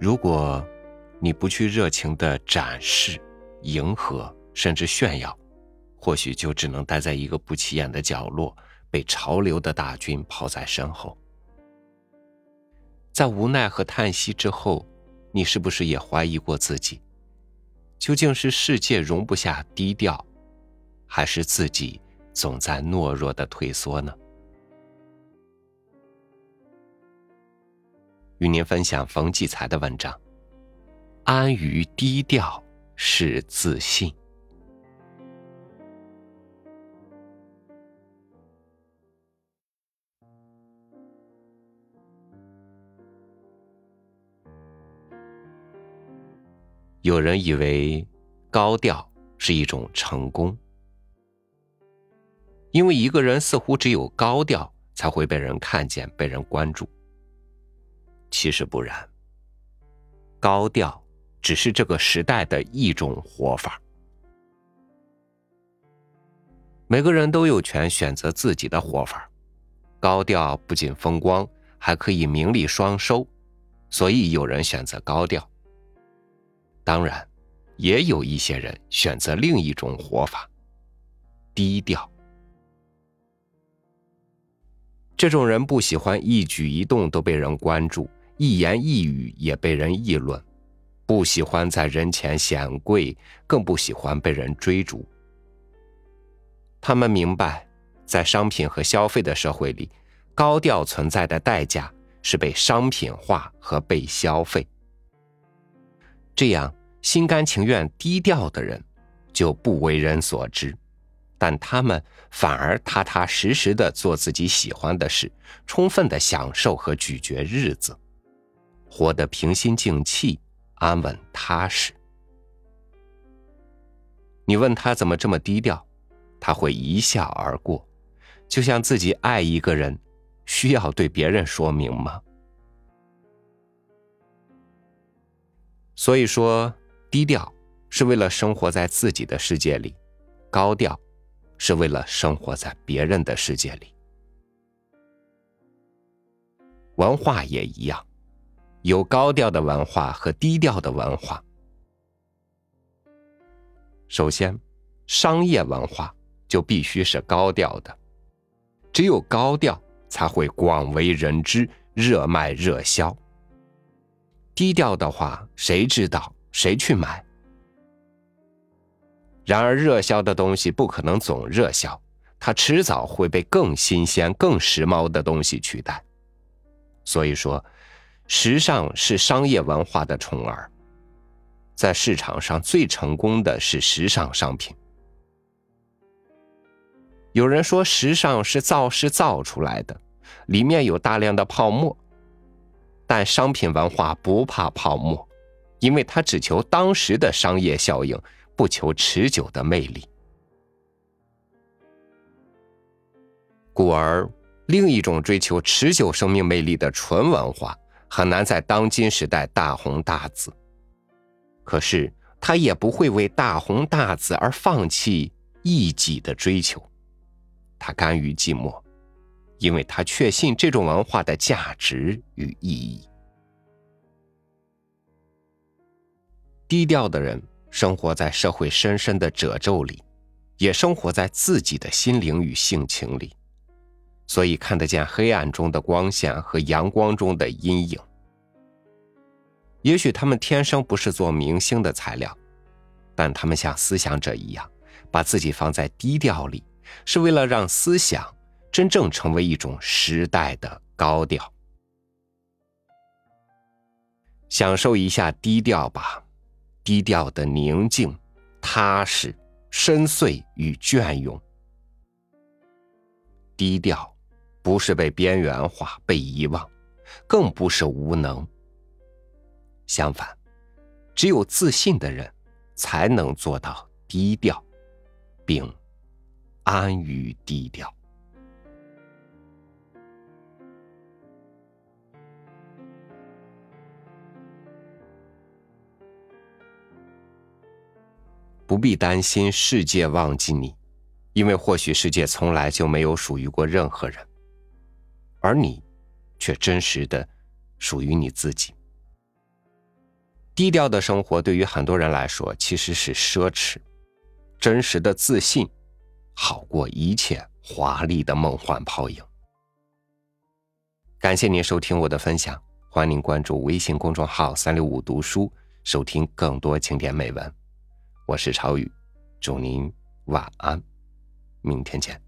如果你不去热情的展示、迎合，甚至炫耀，或许就只能待在一个不起眼的角落，被潮流的大军抛在身后。在无奈和叹息之后，你是不是也怀疑过自己？究竟是世界容不下低调，还是自己总在懦弱的退缩呢？与您分享冯骥才的文章：安于低调是自信。有人以为高调是一种成功，因为一个人似乎只有高调才会被人看见、被人关注。其实不然，高调只是这个时代的一种活法。每个人都有权选择自己的活法，高调不仅风光，还可以名利双收，所以有人选择高调。当然，也有一些人选择另一种活法——低调。这种人不喜欢一举一动都被人关注，一言一语也被人议论，不喜欢在人前显贵，更不喜欢被人追逐。他们明白，在商品和消费的社会里，高调存在的代价是被商品化和被消费。这样，心甘情愿低调的人就不为人所知，但他们反而踏踏实实的做自己喜欢的事，充分的享受和咀嚼日子，活得平心静气、安稳踏实。你问他怎么这么低调，他会一笑而过，就像自己爱一个人，需要对别人说明吗？所以说，低调是为了生活在自己的世界里，高调是为了生活在别人的世界里。文化也一样，有高调的文化和低调的文化。首先，商业文化就必须是高调的，只有高调才会广为人知、热卖热销。低调的话，谁知道谁去买？然而，热销的东西不可能总热销，它迟早会被更新鲜、更时髦的东西取代。所以说，时尚是商业文化的宠儿。在市场上最成功的是时尚商品。有人说，时尚是造势造出来的，里面有大量的泡沫。但商品文化不怕泡沫，因为它只求当时的商业效应，不求持久的魅力。故而，另一种追求持久生命魅力的纯文化，很难在当今时代大红大紫。可是，他也不会为大红大紫而放弃一己的追求，他甘于寂寞。因为他确信这种文化的价值与意义。低调的人生活在社会深深的褶皱里，也生活在自己的心灵与性情里，所以看得见黑暗中的光线和阳光中的阴影。也许他们天生不是做明星的材料，但他们像思想者一样，把自己放在低调里，是为了让思想。真正成为一种时代的高调，享受一下低调吧，低调的宁静、踏实、深邃与隽永。低调，不是被边缘化、被遗忘，更不是无能。相反，只有自信的人，才能做到低调，并安于低调。不必担心世界忘记你，因为或许世界从来就没有属于过任何人，而你，却真实的属于你自己。低调的生活对于很多人来说其实是奢侈，真实的自信好过一切华丽的梦幻泡影。感谢您收听我的分享，欢迎您关注微信公众号“三六五读书”，收听更多经典美文。我是朝宇，祝您晚安，明天见。